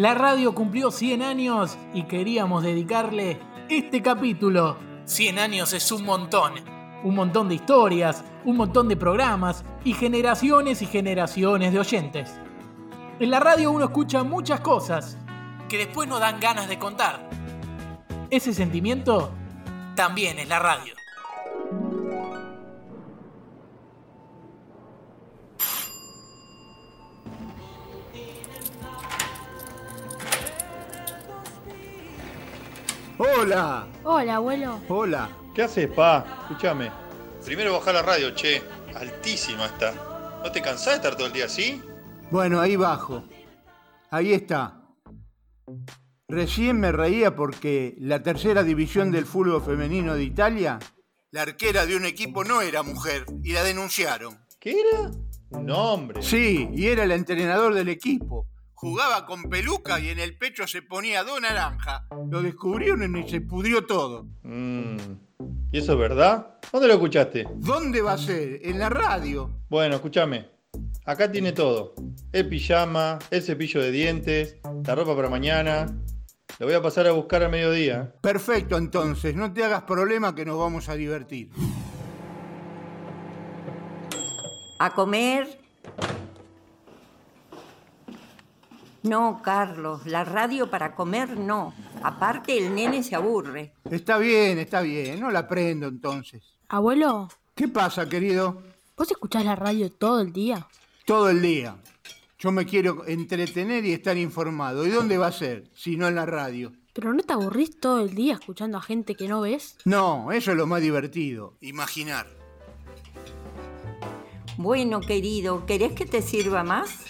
La radio cumplió 100 años y queríamos dedicarle este capítulo. 100 años es un montón. Un montón de historias, un montón de programas y generaciones y generaciones de oyentes. En la radio uno escucha muchas cosas que después no dan ganas de contar. Ese sentimiento también es la radio. Hola, Hola, abuelo. hola. ¿Qué haces, pa? Escúchame. Primero bajar la radio, che. Altísima está. ¿No te cansás de estar todo el día así? Bueno, ahí bajo. Ahí está. Recién me reía porque la tercera división del fútbol femenino de Italia, la arquera de un equipo no era mujer y la denunciaron. ¿Qué era? Un hombre. Sí, y era el entrenador del equipo. Jugaba con peluca y en el pecho se ponía dos naranjas. Lo descubrieron y se pudrió todo. Mm. ¿Y eso es verdad? ¿Dónde lo escuchaste? ¿Dónde va a ser? En la radio. Bueno, escúchame. Acá tiene todo. El pijama, el cepillo de dientes, la ropa para mañana. Lo voy a pasar a buscar a mediodía. Perfecto, entonces, no te hagas problema que nos vamos a divertir. ¿A comer? No, Carlos, la radio para comer no. Aparte el nene se aburre. Está bien, está bien, no la prendo entonces. Abuelo, ¿Qué pasa, querido? ¿vos escuchás la radio todo el día? Todo el día. Yo me quiero entretener y estar informado. ¿Y dónde va a ser? Si no en la radio. ¿Pero no te aburrís todo el día escuchando a gente que no ves? No, eso es lo más divertido. Imaginar. Bueno, querido, ¿querés que te sirva más?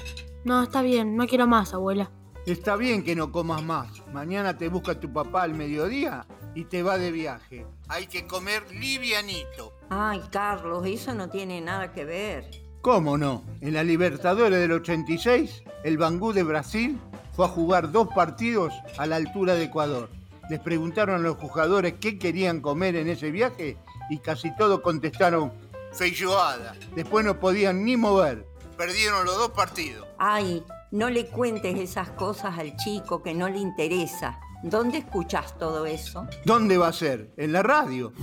No, está bien, no quiero más, abuela. Está bien que no comas más. Mañana te busca tu papá al mediodía y te va de viaje. Hay que comer livianito. Ay, Carlos, eso no tiene nada que ver. ¿Cómo no? En la Libertadores del 86, el Bangú de Brasil fue a jugar dos partidos a la altura de Ecuador. Les preguntaron a los jugadores qué querían comer en ese viaje y casi todos contestaron feijoada. Después no podían ni mover. Perdieron los dos partidos. Ay, no le cuentes esas cosas al chico que no le interesa. ¿Dónde escuchás todo eso? ¿Dónde va a ser? En la radio.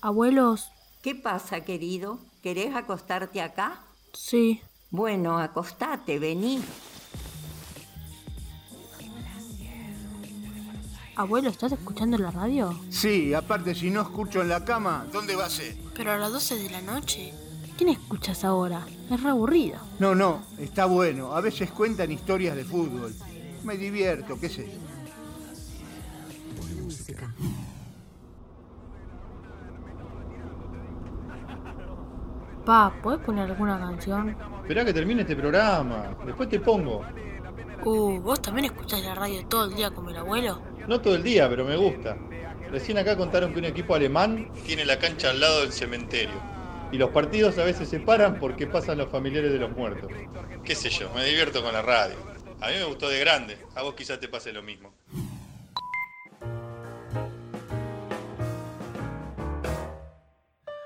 Abuelos, ¿Qué pasa, querido? ¿Querés acostarte acá? sí. Bueno, acostate, vení. Abuelo, ¿estás escuchando la radio? Sí, aparte si no escucho en la cama, ¿dónde va a ser? Pero a las 12 de la noche. ¿Quién escuchas ahora? Es re aburrido. No, no, está bueno. A veces cuentan historias de fútbol. Me divierto, qué sé yo. Pa, ¿podés poner alguna canción? Esperá que termine este programa. Después te pongo. Uh, ¿vos también escuchás la radio todo el día como el abuelo? No todo el día, pero me gusta. Recién acá contaron que un equipo alemán tiene la cancha al lado del cementerio. Y los partidos a veces se paran porque pasan los familiares de los muertos. Qué sé yo, me divierto con la radio. A mí me gustó de grande. A vos quizás te pase lo mismo.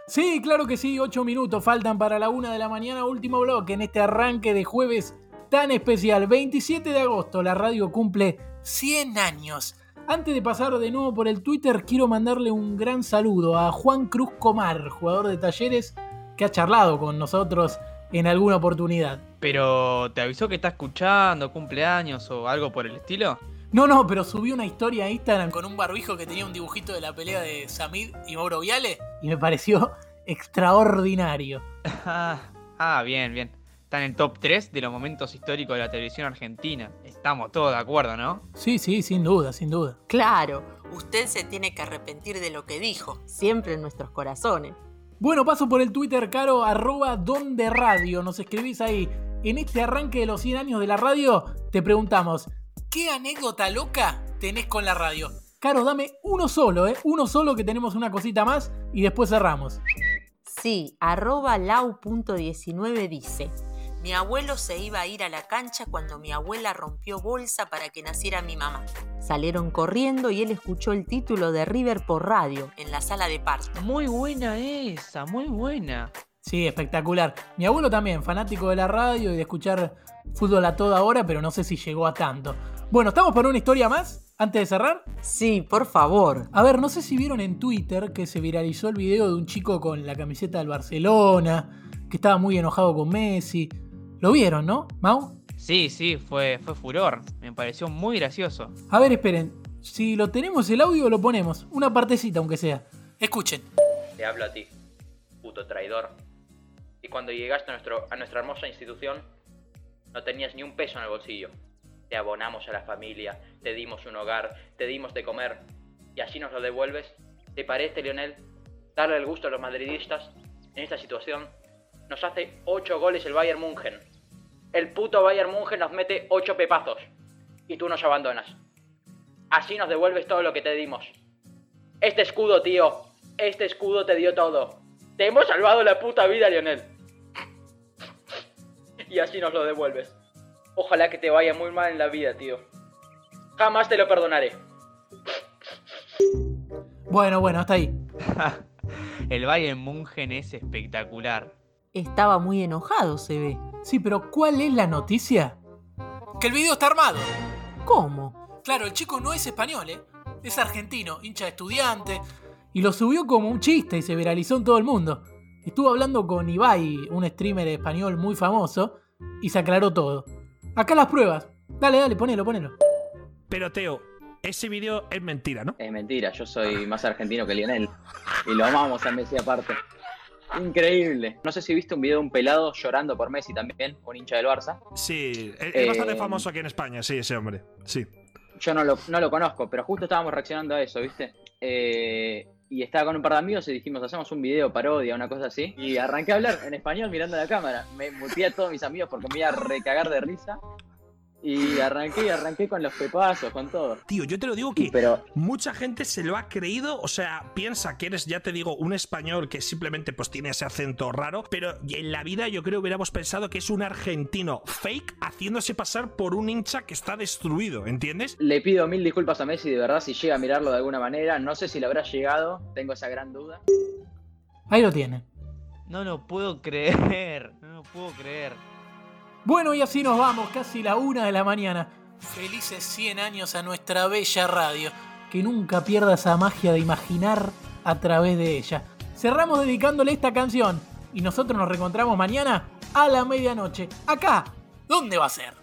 Sí, claro que sí, 8 minutos faltan para la 1 de la mañana, último bloque en este arranque de jueves tan especial. 27 de agosto, la radio cumple 100 años. Antes de pasar de nuevo por el Twitter, quiero mandarle un gran saludo a Juan Cruz Comar, jugador de talleres, que ha charlado con nosotros en alguna oportunidad. Pero, ¿te avisó que está escuchando, cumpleaños o algo por el estilo? No, no, pero subí una historia a Instagram con un barbijo que tenía un dibujito de la pelea de Samid y Mauro Viale y me pareció extraordinario. Ah, ah, bien, bien. Está en el top 3 de los momentos históricos de la televisión argentina. Estamos todos de acuerdo, ¿no? Sí, sí, sin duda, sin duda. Claro, usted se tiene que arrepentir de lo que dijo, siempre en nuestros corazones. Bueno, paso por el Twitter caro arroba donde radio. Nos escribís ahí. En este arranque de los 100 años de la radio, te preguntamos, ¿qué anécdota loca tenés con la radio? Caro, dame uno solo, ¿eh? Uno solo que tenemos una cosita más y después cerramos. Sí, arroba lau.19 dice. Mi abuelo se iba a ir a la cancha cuando mi abuela rompió bolsa para que naciera mi mamá. Salieron corriendo y él escuchó el título de River por radio en la sala de parto. Muy buena esa, muy buena. Sí, espectacular. Mi abuelo también, fanático de la radio y de escuchar fútbol a toda hora, pero no sé si llegó a tanto. Bueno, ¿estamos para una historia más? Antes de cerrar. Sí, por favor. A ver, no sé si vieron en Twitter que se viralizó el video de un chico con la camiseta del Barcelona, que estaba muy enojado con Messi. ¿Lo vieron, no, Mau? Sí, sí, fue, fue furor. Me pareció muy gracioso. A ver, esperen. Si lo tenemos el audio, lo ponemos. Una partecita, aunque sea. Escuchen. Te hablo a ti, puto traidor. Y cuando llegaste a, nuestro, a nuestra hermosa institución, no tenías ni un peso en el bolsillo. Te abonamos a la familia, te dimos un hogar, te dimos de comer, y así nos lo devuelves. ¿Te parece, Lionel, darle el gusto a los madridistas en esta situación? Nos hace 8 goles el Bayern München. El puto Bayern München nos mete 8 pepazos. Y tú nos abandonas. Así nos devuelves todo lo que te dimos. Este escudo, tío. Este escudo te dio todo. Te hemos salvado la puta vida, Lionel. Y así nos lo devuelves. Ojalá que te vaya muy mal en la vida, tío. Jamás te lo perdonaré. Bueno, bueno, hasta ahí. el Bayern München es espectacular. Estaba muy enojado, se ve. Sí, pero ¿cuál es la noticia? Que el video está armado. ¿Cómo? Claro, el chico no es español, ¿eh? Es argentino, hincha de estudiante. Y lo subió como un chiste y se viralizó en todo el mundo. Estuvo hablando con Ibai, un streamer español muy famoso, y se aclaró todo. Acá las pruebas. Dale, dale, ponelo, ponelo. Pero Teo, ese video es mentira, ¿no? Es mentira, yo soy más argentino que Lionel. Y lo amamos a Messi aparte. Increíble. No sé si viste un video de un pelado llorando por Messi también, un hincha del Barça. Sí, es, es bastante Eh, famoso aquí en España, sí, ese hombre. Sí. Yo no lo, no lo conozco, pero justo estábamos reaccionando a eso, ¿viste? Eh, y estaba con un par de amigos y dijimos, hacemos un video parodia, una cosa así. Y arranqué a hablar en español mirando la cámara. Me muteé a todos mis amigos porque me iba a recagar de risa. Y arranqué y arranqué con los pepazos, con todo. Tío, yo te lo digo que Pero mucha gente se lo ha creído, o sea, piensa que eres, ya te digo, un español que simplemente pues tiene ese acento raro, pero en la vida yo creo que hubiéramos pensado que es un argentino fake haciéndose pasar por un hincha que está destruido, ¿entiendes? le pido mil disculpas a Messi, de verdad, si llega a mirarlo de alguna manera. No sé si le habrá llegado, tengo esa gran duda. Ahí lo tienen. No lo puedo creer. No lo puedo creer. Bueno, y así nos vamos, casi la una de la mañana. Felices 100 años a nuestra bella radio. Que nunca pierda esa magia de imaginar a través de ella. Cerramos dedicándole esta canción. Y nosotros nos reencontramos mañana a la medianoche. Acá. ¿Dónde va a ser?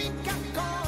Cosa más